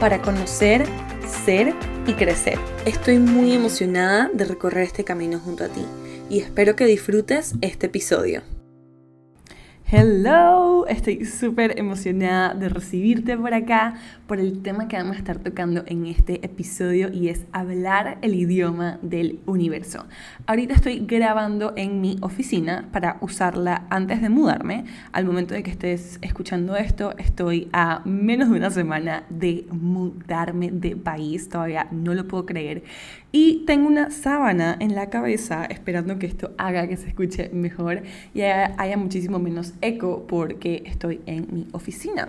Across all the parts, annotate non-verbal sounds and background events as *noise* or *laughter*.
para conocer, ser y crecer. Estoy muy emocionada de recorrer este camino junto a ti y espero que disfrutes este episodio. Hello, estoy súper emocionada de recibirte por acá por el tema que vamos a estar tocando en este episodio y es hablar el idioma del universo. Ahorita estoy grabando en mi oficina para usarla antes de mudarme. Al momento de que estés escuchando esto, estoy a menos de una semana de mudarme de país, todavía no lo puedo creer. Y tengo una sábana en la cabeza esperando que esto haga que se escuche mejor y haya, muchísimo menos eco porque estoy en mi oficina.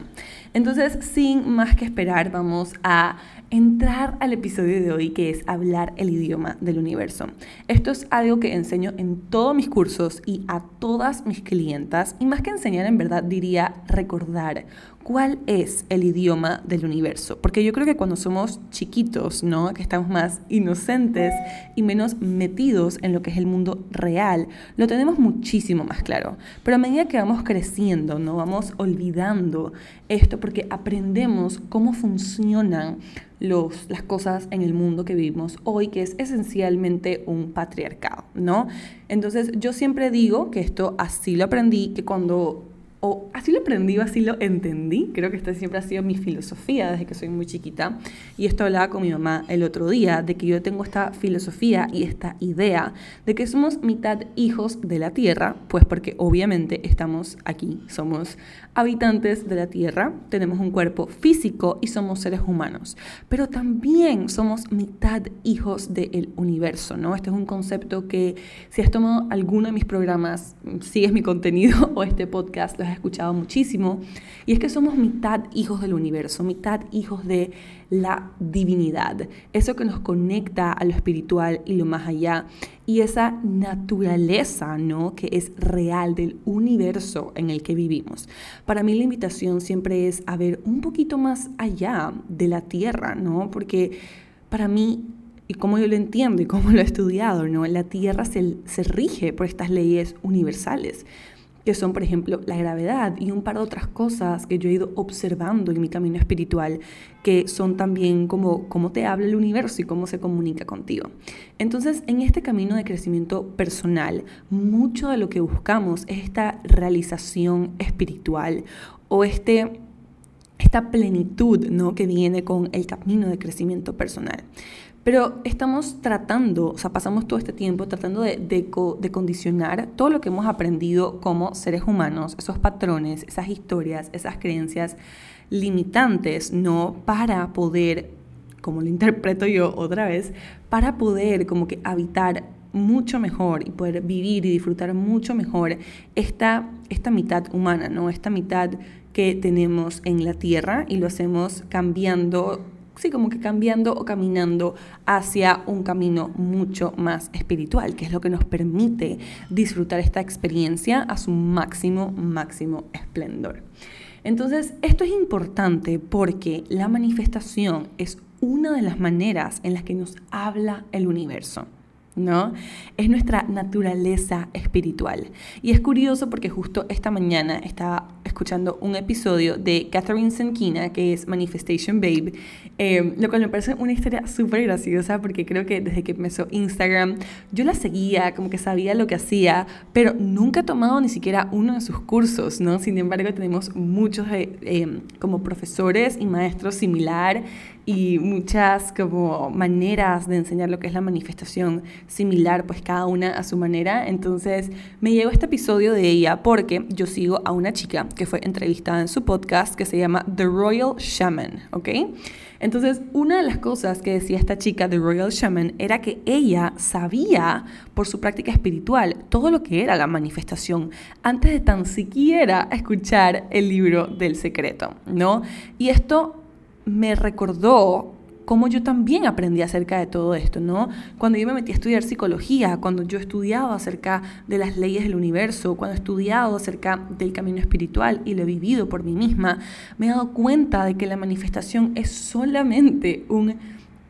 Entonces, sin más que esperar, vamos a entrar al episodio de hoy que es hablar el idioma del universo. Esto es algo que enseño en todos mis cursos y a todas mis clientas y más que enseñar en verdad diría recordar cuál es el idioma del universo. Porque yo creo que cuando somos chiquitos, ¿no? Que estamos más inocentes y menos metidos en lo que es el mundo real, lo tenemos muchísimo más claro. Pero a medida que vamos creciendo, ¿no? Vamos olvidando esto porque aprendemos cómo funcionan las cosas en el mundo que vivimos hoy, que es esencialmente un patriarcado, ¿no? Entonces yo siempre digo que esto así lo aprendí, que cuando o así lo aprendí o así lo entendí. Creo que esta siempre ha sido mi filosofía desde que soy muy chiquita. Y esto hablaba con mi mamá el otro día, de que yo tengo esta filosofía y esta idea de que somos mitad hijos de la tierra, pues porque obviamente estamos aquí, somos habitantes de la tierra, tenemos un cuerpo físico y somos seres humanos, pero también somos mitad hijos del universo, ¿no? Este es un concepto que si has tomado alguno de mis programas, sigues mi contenido *laughs* o este podcast, lo has escuchado muchísimo, y es que somos mitad hijos del universo, mitad hijos de la divinidad, eso que nos conecta a lo espiritual y lo más allá, y esa naturaleza, ¿no? Que es real del universo en el que vivimos. Para mí la invitación siempre es a ver un poquito más allá de la tierra, ¿no? Porque para mí y como yo lo entiendo y como lo he estudiado, ¿no? La Tierra se, se, rige por estas leyes universales que son, por ejemplo, la gravedad y un par de otras cosas que yo he ido observando en mi camino espiritual, que son también como cómo te habla el universo y cómo se comunica contigo. Entonces, en este camino de crecimiento personal, mucho de lo que buscamos es esta realización espiritual o este esta plenitud ¿no? que viene con el camino de crecimiento personal. Pero estamos tratando, o sea, pasamos todo este tiempo tratando de, de, condicionar todo lo que hemos aprendido como seres humanos, esos patrones, esas historias, esas creencias limitantes, ¿no? Para poder, como lo interpreto yo otra vez, para poder como que habitar mucho mejor y poder vivir y disfrutar mucho mejor esta, esta mitad humana, ¿no? Esta mitad que tenemos en la tierra y lo hacemos cambiando sí, como que cambiando o caminando hacia un camino mucho más espiritual, que es lo que nos permite disfrutar esta experiencia a su máximo, máximo esplendor. Entonces, esto es importante porque la manifestación es una de las maneras en las que nos habla el universo. ¿No? Es nuestra naturaleza espiritual. Y es curioso porque justo esta mañana estaba escuchando un episodio de Catherine Senkina, que es Manifestation Babe, eh, lo cual me parece una historia súper graciosa porque creo que desde que empezó Instagram yo la seguía, como que sabía lo que hacía, pero nunca he tomado ni siquiera uno de sus cursos, ¿no? Sin embargo, tenemos muchos eh, como profesores y maestros similar y muchas como maneras de enseñar lo que es la manifestación similar, pues cada una a su manera. Entonces me llegó este episodio de ella porque yo sigo a una chica que fue entrevistada en su podcast que se llama The Royal Shaman, ¿ok? Entonces, una de las cosas que decía esta chica The Royal Shaman era que ella sabía por su práctica espiritual todo lo que era la manifestación antes de tan siquiera escuchar el libro del secreto, ¿no? Y esto me recordó cómo yo también aprendí acerca de todo esto, ¿no? Cuando yo me metí a estudiar psicología, cuando yo he estudiado acerca de las leyes del universo, cuando he estudiado acerca del camino espiritual y lo he vivido por mí misma, me he dado cuenta de que la manifestación es solamente un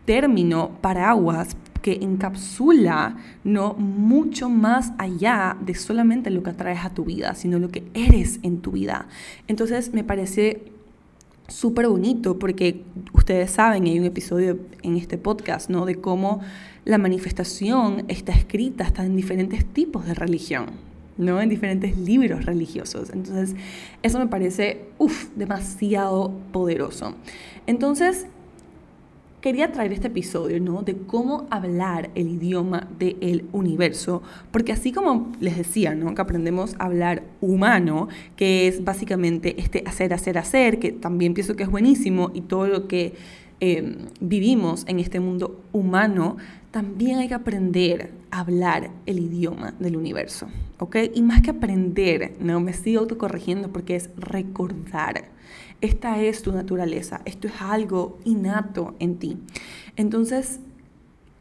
término paraguas que encapsula no mucho más allá de solamente lo que atraes a tu vida, sino lo que eres en tu vida. Entonces me parece súper bonito porque ustedes saben, hay un episodio en este podcast, ¿no? De cómo la manifestación está escrita hasta en diferentes tipos de religión, ¿no? En diferentes libros religiosos. Entonces, eso me parece, uff, demasiado poderoso. Entonces, quería traer este episodio, ¿no? De cómo hablar el idioma del universo, porque así como les decía, ¿no? Que aprendemos a hablar humano, que es básicamente este hacer, hacer, hacer, que también pienso que es buenísimo, y todo lo que eh, vivimos en este mundo humano, también hay que aprender a hablar el idioma del universo, ¿ok? Y más que aprender, no me sigo autocorrigiendo porque es recordar. Esta es tu naturaleza, esto es algo innato en ti. Entonces,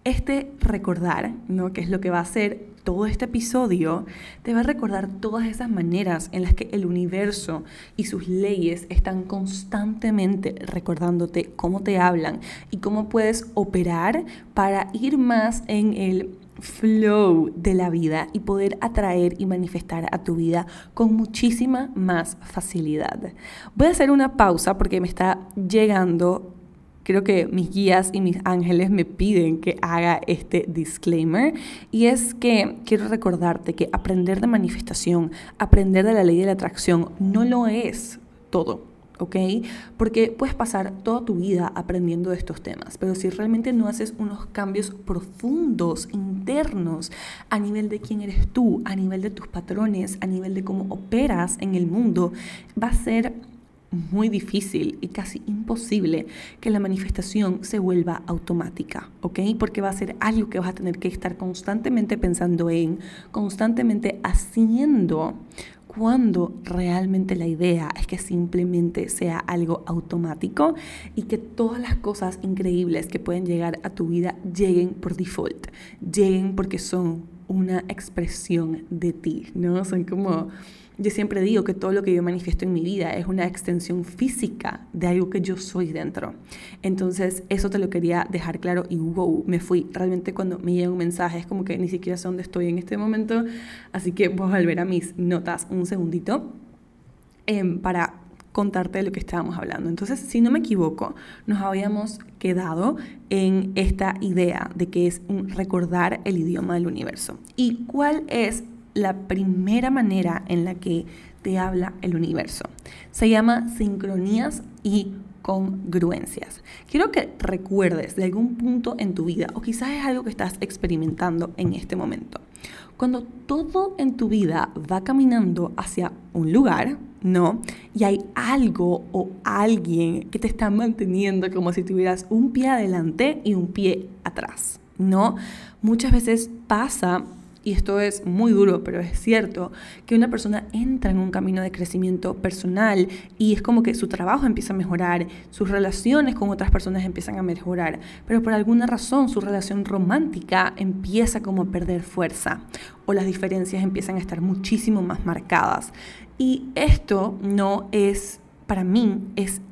este recordar, ¿no? que es lo que va a hacer todo este episodio, te va a recordar todas esas maneras en las que el universo y sus leyes están constantemente recordándote cómo te hablan y cómo puedes operar para ir más en el flow de la vida y poder atraer y manifestar a tu vida con muchísima más facilidad. Voy a hacer una pausa porque me está llegando, creo que mis guías y mis ángeles me piden que haga este disclaimer y es que quiero recordarte que aprender de manifestación, aprender de la ley de la atracción no lo es todo ¿ok? Porque puedes pasar toda tu vida aprendiendo de estos temas, pero si realmente no haces unos cambios profundos, internos, a nivel de quién eres tú, a nivel de tus patrones, a nivel de cómo operas en el mundo, va a ser muy difícil y casi imposible que la manifestación se vuelva automática, ¿ok? Porque va a ser algo que vas a tener que estar constantemente pensando en, constantemente haciendo cuando realmente la idea es que simplemente sea algo automático y que todas las cosas increíbles que pueden llegar a tu vida lleguen por default, lleguen porque son una expresión de ti, ¿no? Son como yo siempre digo que todo lo que yo manifiesto en mi vida es una extensión física de algo que yo soy dentro. Entonces, eso te lo quería dejar claro y wow, me fui. Realmente cuando me llega un mensaje es como que ni siquiera sé dónde estoy en este momento. Así que voy a volver a mis notas un segundito em, para contarte de lo que estábamos hablando. Entonces, si no me equivoco, nos habíamos quedado en esta idea de que es recordar el idioma del universo. ¿Y cuál es la primera manera en la que te habla el universo. Se llama sincronías y congruencias. Quiero que recuerdes de algún punto en tu vida, o quizás es algo que estás experimentando en este momento. Cuando todo en tu vida va caminando hacia un lugar, ¿no? Y hay algo o alguien que te está manteniendo como si tuvieras un pie adelante y un pie atrás, ¿no? Muchas veces pasa y esto es muy duro, pero es cierto, que una persona entra en un camino de crecimiento personal y es como que su trabajo empieza a mejorar, sus relaciones con otras personas empiezan a mejorar, pero por alguna razón su relación romántica empieza como a perder fuerza o las diferencias empiezan a estar muchísimo más marcadas. Y esto no es, para mí, es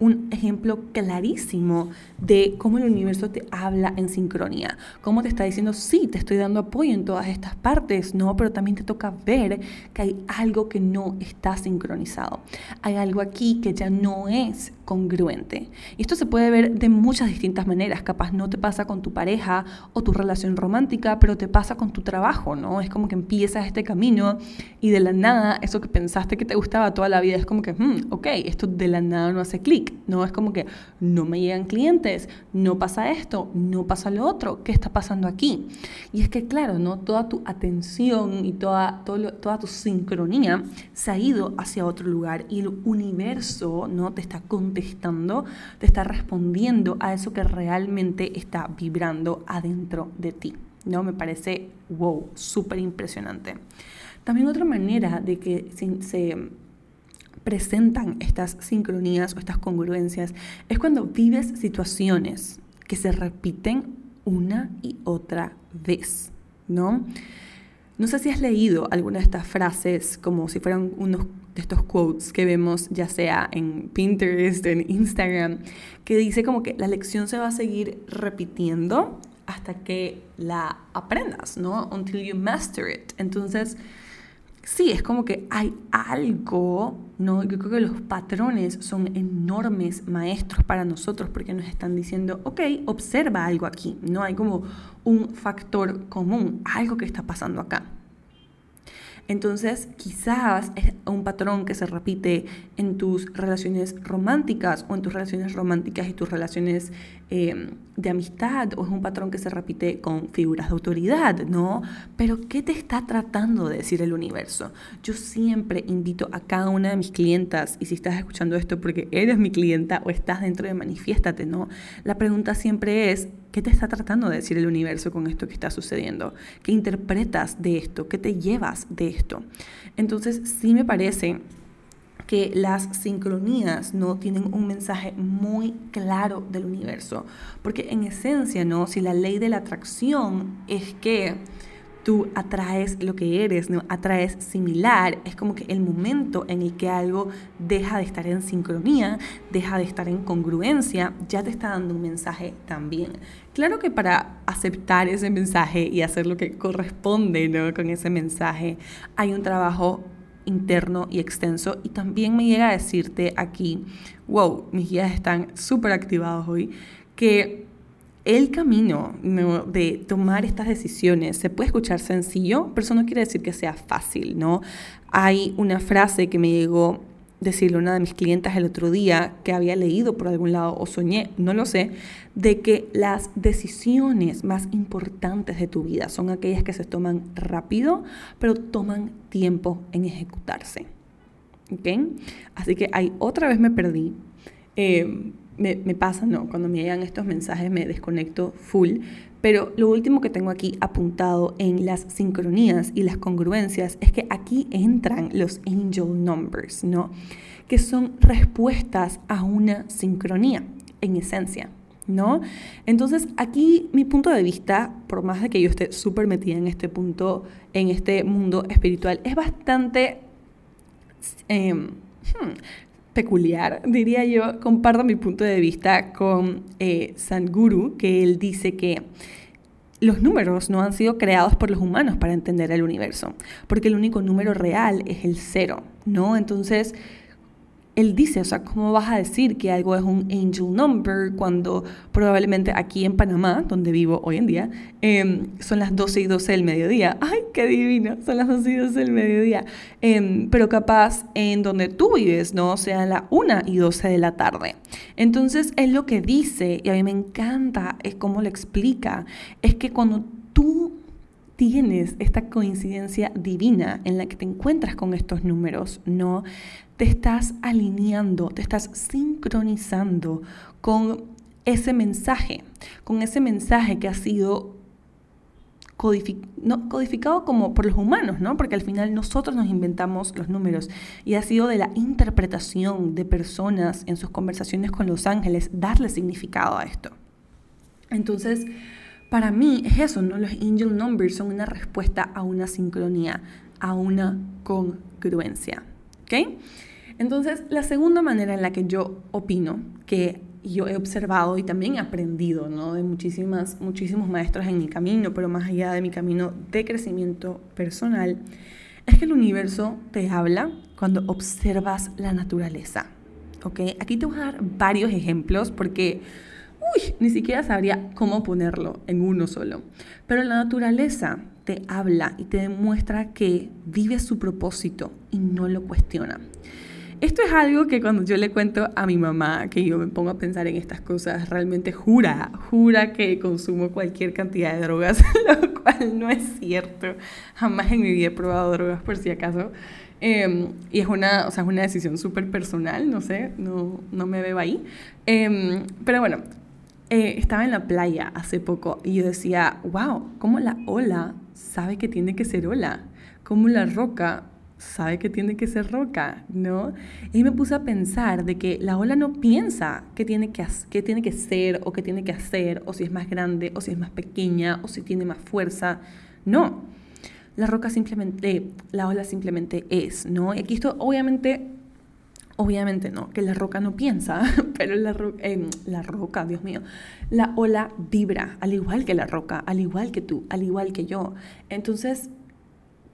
un ejemplo clarísimo de cómo el universo te habla en sincronía, cómo te está diciendo, sí, te estoy dando apoyo en todas estas partes, no, pero también te toca ver que hay algo que no está sincronizado, hay algo aquí que ya no es congruente. Y esto se puede ver de muchas distintas maneras, capaz no te pasa con tu pareja o tu relación romántica, pero te pasa con tu trabajo, ¿no? Es como que empiezas este camino y de la nada, eso que pensaste que te gustaba toda la vida, es como que, hmm, ok, esto de la nada no hace clic, ¿no? Es como que no me llegan clientes, no pasa esto, no pasa lo otro, ¿qué está pasando aquí? Y es que, claro, ¿no? Toda tu atención y toda, toda tu sincronía se ha ido hacia otro lugar y el universo, ¿no? Te está contando estando, te está respondiendo a eso que realmente está vibrando adentro de ti. ¿no? Me parece, wow, súper impresionante. También otra manera de que se, presentan estas sincronías o estas congruencias es cuando vives situaciones que se repiten una y otra vez, ¿no? No sé si has leído alguna de estas frases como si fueran unos de estos quotes que vemos ya sea en Pinterest, en Instagram, que dice como que la lección se va a seguir repitiendo hasta que la aprendas, ¿no? Until you master it. Entonces, sí, es como que hay algo, ¿no? Yo creo que los patrones son enormes maestros para nosotros porque nos están diciendo, ok, observa algo aquí, ¿no? Hay como un factor común, algo que está pasando acá. Entonces, quizás es un patrón que se repite en tus relaciones románticas o en tus relaciones románticas y tus relaciones eh, de amistad, o es un patrón que se repite con figuras de autoridad, ¿no? Pero, ¿qué te está tratando de decir el universo? Yo siempre invito a cada una de mis clientas, y si estás escuchando esto porque eres mi clienta o estás dentro de Manifiéstate, ¿no? La pregunta siempre es, ¿Qué te está tratando de decir el universo con esto que está sucediendo? ¿Qué interpretas de esto? ¿Qué te llevas de esto? Entonces, sí me parece que las sincronías no tienen un mensaje muy claro del universo, porque en esencia, ¿no? Si la ley de la atracción es que tú atraes lo que eres, ¿no? atraes similar. Es como que el momento en el que algo deja de estar en sincronía, deja de estar en congruencia, ya te está dando un mensaje también. Claro que para aceptar ese mensaje y hacer lo que corresponde ¿no? con ese mensaje, hay un trabajo interno y extenso y también me llega a decirte aquí, wow, mis guías están súper activados hoy, que el camino de tomar estas decisiones se puede escuchar sencillo, pero eso no quiere decir que sea fácil, ¿no? Hay una frase que me llegó decirle a una de mis clientes el otro día que había leído por algún lado o soñé, no lo sé, de que las decisiones más importantes de tu vida son aquellas que se toman rápido, pero toman tiempo en ejecutarse. ¿Ok? Así que ahí otra vez me perdí. Eh, me, pasa, no, cuando me llegan estos mensajes me desconecto full, pero lo último que tengo aquí apuntado en las sincronías y las congruencias es que aquí entran los angel numbers, ¿no? Que son respuestas a una sincronía, en esencia, ¿no? Entonces, aquí mi punto de vista, por más de que yo esté súper metida en este punto, en este mundo espiritual, es bastante... Em, hmm, peculiar, diría yo, comparto mi punto de vista con eh, Sanguru, que él dice que los números no han sido creados por los humanos para entender el universo, porque el único número real es el cero, ¿no? Entonces, él dice, o sea, ¿cómo vas a decir que algo es un angel number cuando probablemente aquí en Panamá, donde vivo hoy en día, em, son las 12 y 12 del mediodía? *laughs* ¡Ay, qué divino! Son las 12 y 12 del mediodía. Em, pero capaz en donde tú vives, ¿no? Sean las 1 y 12 de la tarde. Entonces, él lo que dice, y a mí me encanta, es cómo lo explica, es que cuando tú tienes esta coincidencia divina en la que te encuentras con estos números, ¿no? Te estás alineando, te estás sincronizando con ese mensaje, con ese mensaje que ha sido codificado como por los humanos, ¿no? Porque al final nosotros nos inventamos los números y ha sido de la interpretación de personas en sus conversaciones con los ángeles darle significado a esto. Entonces, para mí es eso, ¿no? Los angel numbers son una respuesta a una sincronía, a una congruencia. ¿Ok? Entonces, la segunda manera en la que yo opino que yo he observado y también he aprendido ¿no? de muchísimas, muchísimos maestros en mi camino, pero más allá de mi camino de crecimiento personal, es que el universo te habla cuando observas la naturaleza. ¿ok? Aquí te voy a dar varios ejemplos porque uy, ni siquiera sabría cómo ponerlo en uno solo. Pero la naturaleza te habla y te demuestra que vive su propósito y no lo cuestiona. Esto es algo que cuando yo le cuento a mi mamá, que yo me pongo a pensar en estas cosas, realmente jura, jura que consumo cualquier cantidad de drogas, *laughs* lo cual no es cierto. Jamás en mi vida he probado drogas por si acaso. Em, y es una, o sea, es una decisión súper personal, no sé, no, no me veo ahí. Em, pero bueno, eh, estaba en la playa hace poco y yo decía, wow, ¿cómo la ola sabe que tiene que ser ola? ¿Cómo la roca sabe que tiene que ser roca, ¿no? Y me puse a pensar de que la ola no piensa qué tiene que, qué tiene que ser o qué tiene que hacer, o si es más grande, o si es más pequeña, o si tiene más fuerza. No, la roca simplemente, la ola simplemente es, ¿no? Y aquí esto obviamente Obviamente no, que la roca no piensa, *laughs* pero la, eh, la roca, Dios mío, la ola vibra, al igual que la roca, al igual que tú, al igual que yo. Entonces,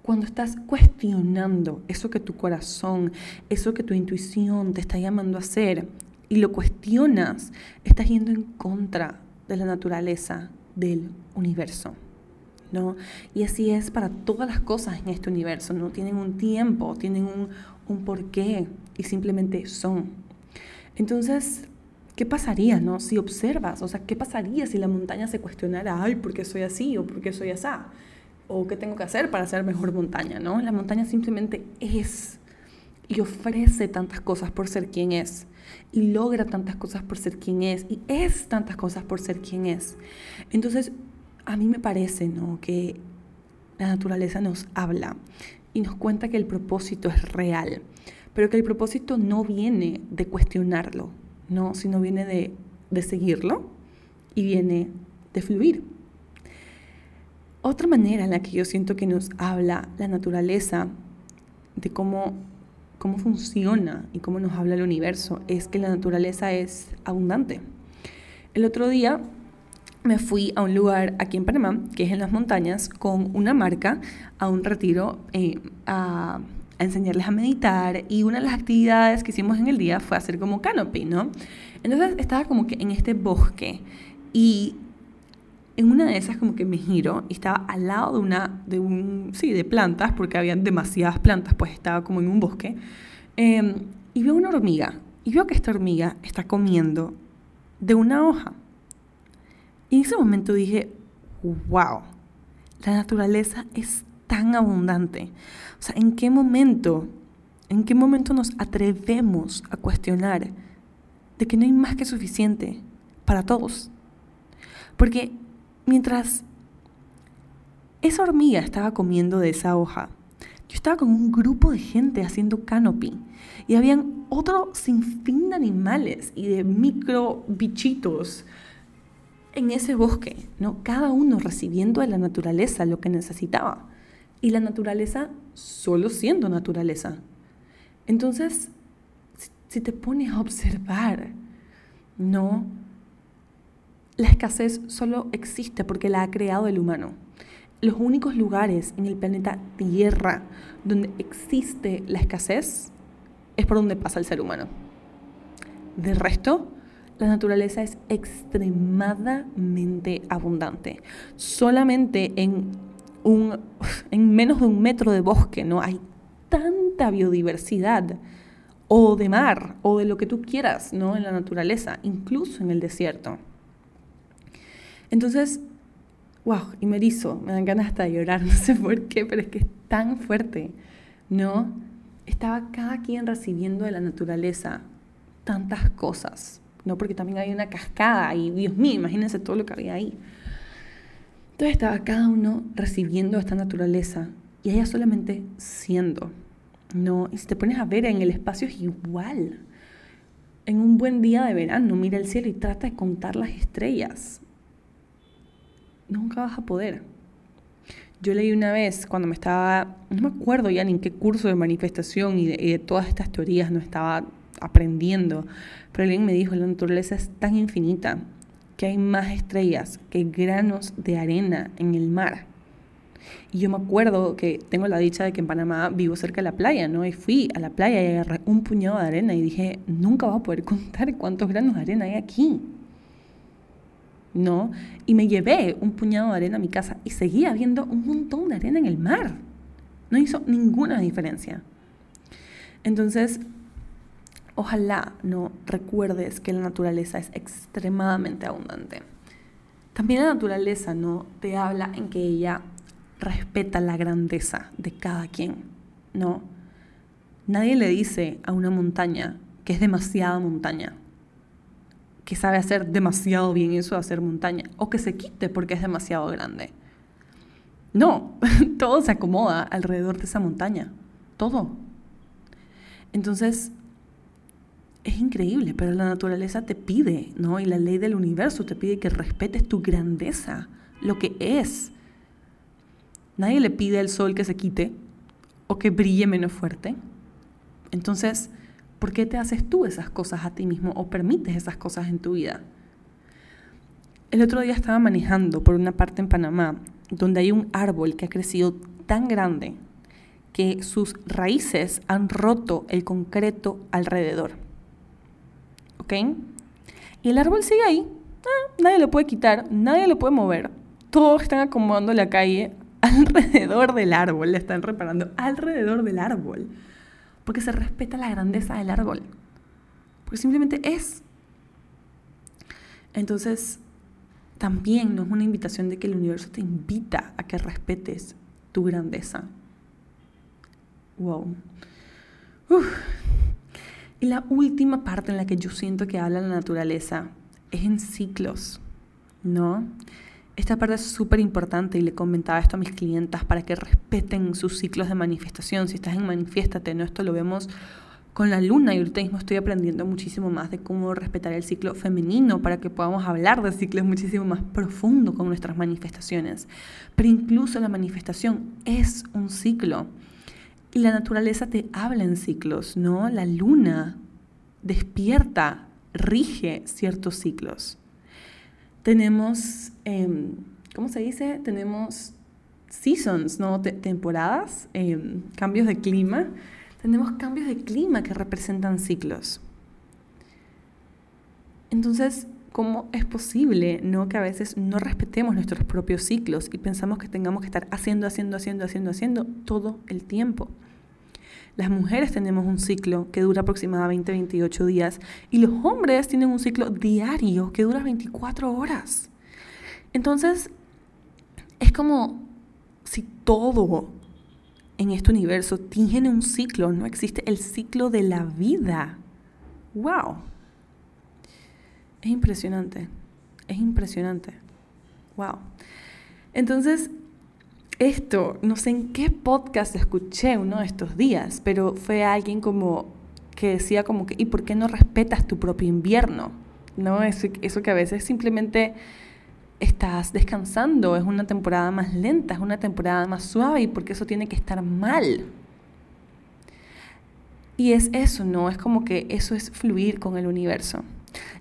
cuando estás cuestionando eso que tu corazón, eso que tu intuición te está llamando a hacer y lo cuestionas, estás yendo en contra de la naturaleza del universo. ¿No? Y así es para todas las cosas en este universo, ¿no? Tienen un tiempo, tienen un, un porqué y simplemente son. Entonces, ¿qué pasaría, no? Si observas, o sea, ¿qué pasaría si la montaña se cuestionara, ay, ¿por qué soy así o por qué soy así? O qué tengo que hacer para ser mejor montaña, ¿no? La montaña simplemente es y ofrece tantas cosas por ser quien es y logra tantas cosas por ser quien es y es tantas cosas por ser quien es. Entonces, a mí me parece, ¿no? Que la naturaleza nos habla y nos cuenta que el propósito es real, pero que el propósito no viene de cuestionarlo, no, sino viene de, de seguirlo y viene de fluir. Otra manera en la que yo siento que nos habla la naturaleza de cómo, cómo funciona y cómo nos habla el universo es que la naturaleza es abundante. El otro día me fui a un lugar aquí en Panamá, que es en las montañas, con una marca a un retiro eh, a, a, enseñarles a meditar y una de las actividades que hicimos en el día fue hacer como canopy, ¿no? Entonces estaba como que en este bosque y en una de esas como que me giro y estaba al lado de una, de un, sí, de plantas, porque había demasiadas plantas, pues estaba como en un bosque, em, y veo una hormiga, y veo que esta hormiga está comiendo de una hoja. Y en ese momento dije, wow, la naturaleza es tan abundante. O sea, ¿en qué momento, en qué momento nos atrevemos a cuestionar de que no hay más que suficiente para todos? Porque mientras esa hormiga estaba comiendo de esa hoja, yo estaba con un grupo de gente haciendo canopy y habían otro sinfín de animales y de micro bichitos en ese bosque, ¿no? Cada uno recibiendo de la naturaleza lo que necesitaba. Y la naturaleza solo siendo naturaleza. Entonces, si te pones a observar, no, la escasez solo existe porque la ha creado el humano. Los únicos lugares en el planeta Tierra donde existe la escasez es por donde pasa el ser humano. De resto, la naturaleza es extremadamente abundante. Solamente en, un, en menos de un metro de bosque no hay tanta biodiversidad o de mar o de lo que tú quieras ¿no? en la naturaleza, incluso en el desierto. Entonces, wow, y me erizo, me dan ganas hasta de llorar, *laughs* no sé por qué, pero es que es tan fuerte, ¿no? Estaba cada quien recibiendo de la naturaleza tantas cosas ¿no? Porque también hay una cascada y, Dios mío, imagínense todo lo que había ahí. Entonces estaba cada uno recibiendo esta naturaleza y ella solamente siendo, ¿no? Y si te pones a ver en el espacio es igual. En un buen día de verano, mira el cielo y trata de contar las estrellas. Nunca vas a poder. Yo leí una vez cuando me estaba, no me acuerdo ya en qué curso de manifestación y de, y de todas estas teorías no estaba aprendiendo. Pero alguien me dijo, la naturaleza es tan infinita que hay más estrellas que granos de arena en el mar. Y yo me acuerdo que tengo la dicha de que en Panamá vivo cerca de la playa, ¿no? Y fui a la playa y agarré un puñado de arena y dije, nunca voy a poder contar cuántos granos de arena hay aquí. ¿No? Y me llevé un puñado de arena a mi casa y seguía viendo un montón de arena en el mar. No hizo ninguna diferencia. Entonces, Ojalá no recuerdes que la naturaleza es extremadamente abundante. También la naturaleza no te habla en que ella respeta la grandeza de cada quien, ¿no? Nadie le dice a una montaña que es demasiada montaña, que sabe hacer demasiado bien eso de hacer montaña, o que se quite porque es demasiado grande. No, *laughs* todo se acomoda alrededor de esa montaña, todo. Entonces, es increíble, pero la naturaleza te pide, ¿no? Y la ley del universo te pide que respetes tu grandeza, lo que es. Nadie le pide al sol que se quite o que brille menos fuerte. Entonces, ¿por qué te haces tú esas cosas a ti mismo o permites esas cosas en tu vida? El otro día estaba manejando por una parte en Panamá donde hay un árbol que ha crecido tan grande que sus raíces han roto el concreto alrededor. ¿Ok? Y el árbol sigue ahí. Ah, nadie lo puede quitar, nadie lo puede mover. Todos están acomodando la calle *laughs* alrededor del árbol, le están reparando alrededor del árbol. Porque se respeta la grandeza del árbol. Porque simplemente es. Entonces, también no es una invitación de que el universo te invita a que respetes tu grandeza. Wow. Y la última parte en la que yo siento que habla la naturaleza es en ciclos, ¿no? Esta parte es súper importante y le comentaba esto a mis clientas para que respeten sus ciclos de manifestación. Si estás en manifiéstate, ¿no? Esto lo vemos con la luna y ahorita mismo estoy aprendiendo muchísimo más de cómo respetar el ciclo femenino para que podamos hablar de ciclos muchísimo más profundo con nuestras manifestaciones. Pero incluso la manifestación es un ciclo. Y la naturaleza te habla en ciclos, ¿no? La luna despierta, rige ciertos ciclos. Tenemos, em, ¿cómo se dice? Tenemos seasons, ¿no? temporadas, em, cambios de clima. Tenemos cambios de clima que representan ciclos. Entonces, ¿cómo es posible no que a veces no respetemos nuestros propios ciclos y pensamos que tengamos que estar haciendo, haciendo, haciendo, haciendo, haciendo todo el tiempo? Las mujeres tenemos un ciclo que dura aproximadamente 28 días y los hombres tienen un ciclo diario que dura 24 horas. Entonces, es como si todo en este universo tiene un ciclo, no existe el ciclo de la vida. ¡Wow! Es impresionante, es impresionante. ¡Wow! Entonces, esto, no sé en qué podcast escuché uno de estos días, pero fue alguien como que decía como que, ¿y por qué no respetas tu propio invierno? ¿No? Eso, eso que a veces simplemente estás descansando, es una temporada más lenta, es una temporada más suave y porque eso tiene que estar mal. Y es eso, ¿no? Es como que eso es fluir con el universo.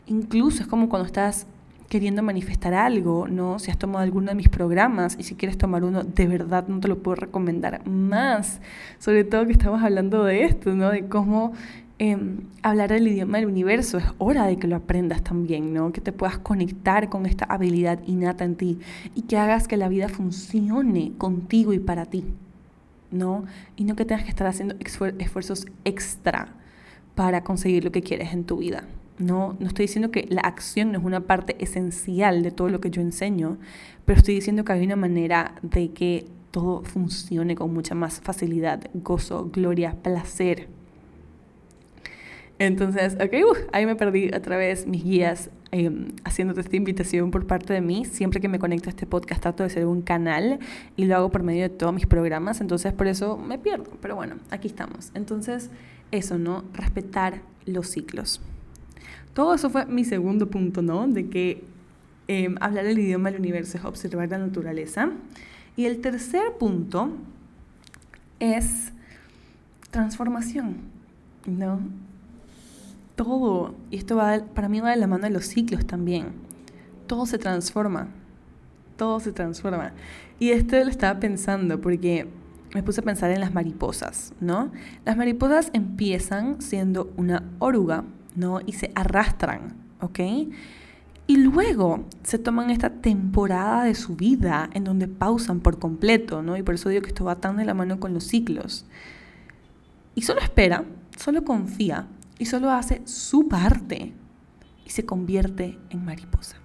Incluso es como cuando estás queriendo manifestar algo, ¿no? Si has tomado alguno de mis programas y si quieres tomar uno, de verdad no te lo puedo recomendar más. Sobre todo que estamos hablando de esto, ¿no? De cómo em, hablar el idioma del universo. Es hora de que lo aprendas también, ¿no? Que te puedas conectar con esta habilidad innata en ti y que hagas que la vida funcione contigo y para ti, ¿no? Y no que tengas que estar haciendo esfuerzos extra para conseguir lo que quieres en tu vida. No, no estoy diciendo que la acción no es una parte esencial de todo lo que yo enseño, pero estoy diciendo que hay una manera de que todo funcione con mucha más facilidad, gozo, gloria, placer. Entonces, ok, uh, ahí me perdí otra vez mis guías em, haciéndote esta invitación por parte de mí. Siempre que me conecto a este podcast trato de ser un canal y lo hago por medio de todos mis programas, entonces por eso me pierdo. Pero bueno, aquí estamos. Entonces, eso, ¿no? Respetar los ciclos. Todo eso fue mi segundo punto, ¿no? De que em, hablar el idioma del universo es observar la naturaleza. Y el tercer punto es transformación, ¿no? Todo, y esto va, para mí va de la mano de los ciclos también. Todo se transforma, todo se transforma. Y esto lo estaba pensando porque me puse a pensar en las mariposas, ¿no? Las mariposas empiezan siendo una oruga, ¿no? Y se arrastran, ¿ok? Y luego se toman esta temporada de su vida en donde pausan por completo, ¿no? Y por eso digo que esto va tan de la mano con los ciclos. Y solo espera, solo confía y solo hace su parte y se convierte en mariposa.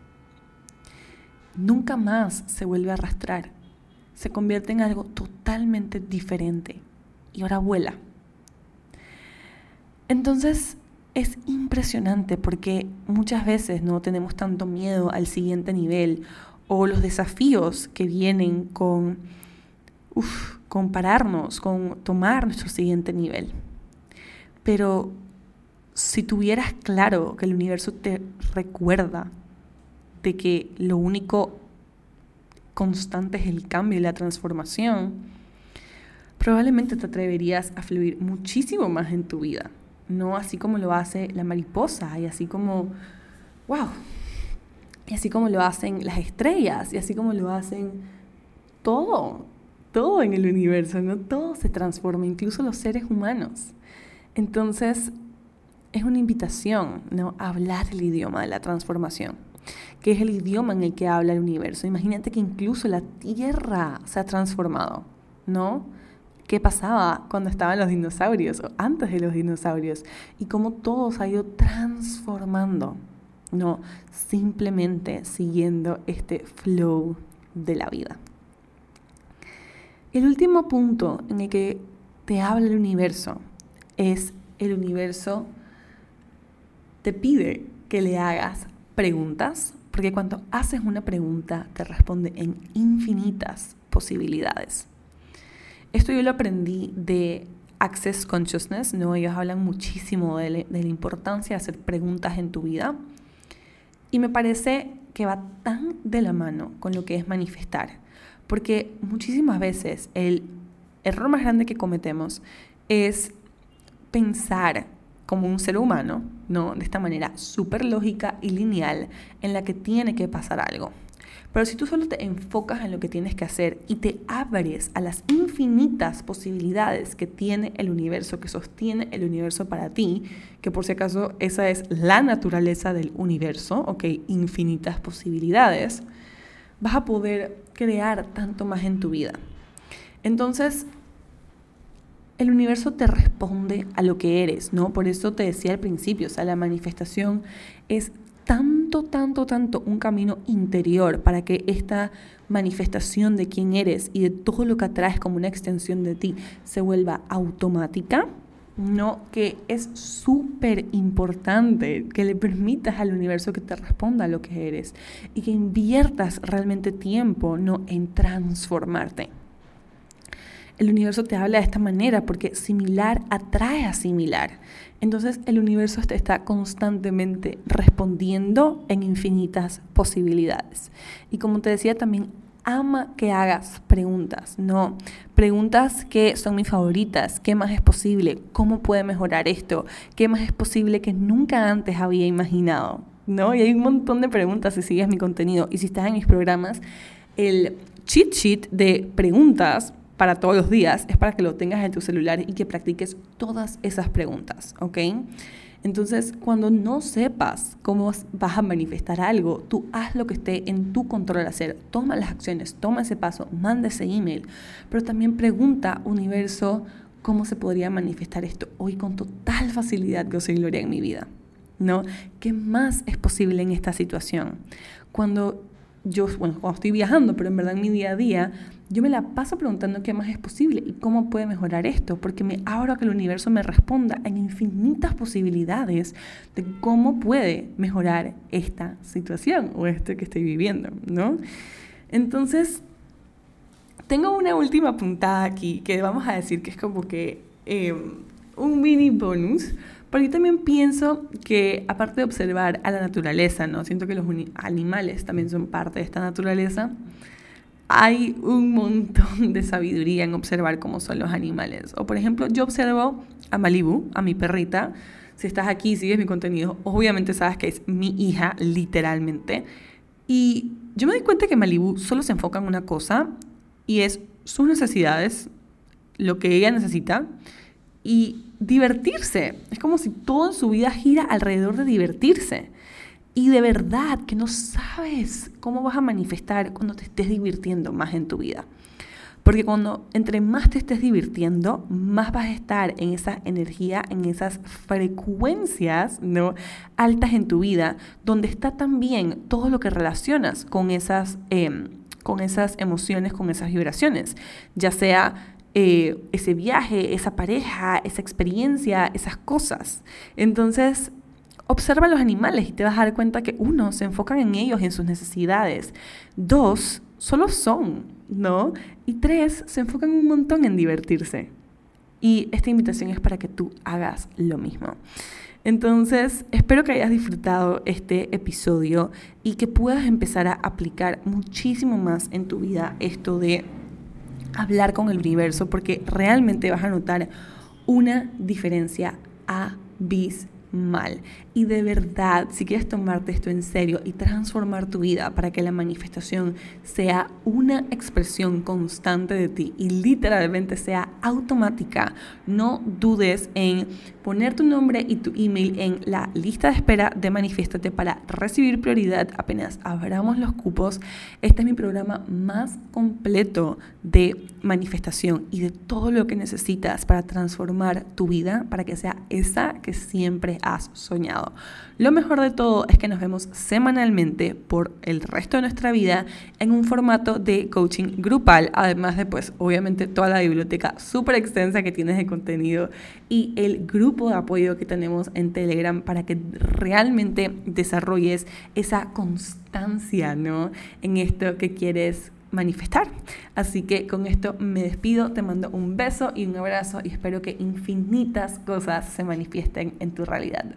Nunca más se vuelve a arrastrar, se convierte en algo totalmente diferente y ahora vuela. Entonces, es impresionante porque muchas veces no tenemos tanto miedo al siguiente nivel o los desafíos que vienen con compararnos con tomar nuestro siguiente nivel. Pero si tuvieras claro que el universo te recuerda de que lo único constante es el cambio y la transformación, probablemente te atreverías a fluir muchísimo más en tu vida, no así como lo hace la mariposa y así como, wow, y así como lo hacen las estrellas y así como lo hacen todo, todo en el universo, ¿no? Todo se transforma, incluso los seres humanos. Entonces, es una invitación, ¿no? A hablar el idioma de la transformación, que es el idioma en el que habla el universo. Imagínate que incluso la Tierra se ha transformado, ¿no? ¿Qué pasaba cuando estaban los dinosaurios o antes de los dinosaurios? Y cómo todo se ha ido transformando, ¿no? Simplemente siguiendo este flow de la vida. El último punto en el que te habla el universo es el universo te pide que le hagas preguntas, porque cuando haces una pregunta te responde en infinitas posibilidades. Esto yo lo aprendí de Access Consciousness, ¿no? Ellos hablan muchísimo de, la importancia de hacer preguntas en tu vida. Y me parece que va tan de la mano con lo que es manifestar. Porque muchísimas veces el error más grande que cometemos es pensar como un ser humano, ¿no? De esta manera súper lógica y lineal en la que tiene que pasar algo. Pero si tú solo te enfocas en lo que tienes que hacer y te abres a las infinitas posibilidades que tiene el universo, que sostiene el universo para ti, que por si acaso esa es la naturaleza del universo, ok, infinitas posibilidades, vas a poder crear tanto más en tu vida. Entonces, el universo te responde a lo que eres, ¿no? Por eso te decía al principio, o sea, la manifestación es tanto, tanto, tanto un camino interior para que esta manifestación de quién eres y de todo lo que atraes como una extensión de ti se vuelva automática, no que es súper importante que le permitas al universo que te responda lo que eres y que inviertas realmente tiempo no en transformarte el universo te habla de esta manera porque similar atrae a similar. Entonces el universo te está constantemente respondiendo en infinitas posibilidades. Y como te decía, también ama que hagas preguntas, ¿no? Preguntas que son mis favoritas. ¿Qué más es posible? ¿Cómo puede mejorar esto? ¿Qué más es posible que nunca antes había imaginado? ¿No? Y hay un montón de preguntas si sigues mi contenido y si estás en mis programas. El cheat sheet de preguntas para todos los días, es para que lo tengas en tu celular y que practiques todas esas preguntas, ¿ok? Entonces, cuando no sepas cómo vas a manifestar algo, tú haz lo que esté en tu control hacer. Toma las acciones, toma ese paso, manda ese email, pero también pregunta, universo, cómo se podría manifestar esto hoy con total facilidad, que soy gloria en mi vida. ¿No? ¿Qué más es posible en esta situación? Cuando yo, bueno, cuando estoy viajando, pero en verdad en mi día a día, yo me la paso preguntando qué más es posible y cómo puede mejorar esto, porque me abro a que el universo me responda en infinitas posibilidades de cómo puede mejorar esta situación o esto que estoy viviendo, ¿no? Entonces, tengo una última puntada aquí que vamos a decir que es como que eh, un mini bonus, porque yo también pienso que aparte de observar a la naturaleza, ¿no? Siento que los animales también son parte de esta naturaleza hay un montón de sabiduría en observar cómo son los animales. O por ejemplo, yo observo a Malibu, a mi perrita. Si estás aquí y sigues mi contenido, obviamente sabes que es mi hija, literalmente. Y yo me di cuenta que Malibu solo se enfoca en una cosa y es sus necesidades, lo que ella necesita y divertirse. Es como si todo en su vida gira alrededor de divertirse y de verdad que no sabes cómo vas a manifestar cuando te estés divirtiendo más en tu vida. Porque cuando entre más te estés divirtiendo, más vas a estar en esa energía, en esas frecuencias ¿no? altas en tu vida, donde está también todo lo que relacionas con esas, em, con esas emociones, con esas vibraciones, ya sea eh, ese viaje, esa pareja, esa experiencia, esas cosas. Entonces, Observa a los animales y te vas a dar cuenta que uno, se enfocan en ellos y en sus necesidades. Dos, solo son. ¿no? Y tres, se enfocan un montón en divertirse. Y esta invitación es para que tú hagas lo mismo. Entonces, espero que hayas disfrutado este episodio y que puedas empezar a aplicar muchísimo más en tu vida esto de hablar con el universo, porque realmente vas a notar una diferencia abismal mal. Y de verdad, si quieres tomarte esto en serio y transformar tu vida para que la manifestación sea una expresión constante de ti y literalmente sea automática, no dudes en poner tu nombre y tu email en la lista de espera de Manifiéstate para recibir prioridad apenas abramos los cupos. Este es mi programa más completo de manifestación y de todo lo que necesitas para transformar tu vida para que sea esa que siempre has soñado. Lo mejor de todo es que nos vemos semanalmente por el resto de nuestra vida en un formato de coaching grupal, además de pues obviamente toda la biblioteca súper extensa que tienes de contenido y el grupo de apoyo que tenemos en Telegram para que realmente desarrolles esa constancia, ¿no? En esto que quieres manifestar. Así que con esto me despido, te mando un beso y un abrazo y espero que infinitas cosas se manifiesten en tu realidad.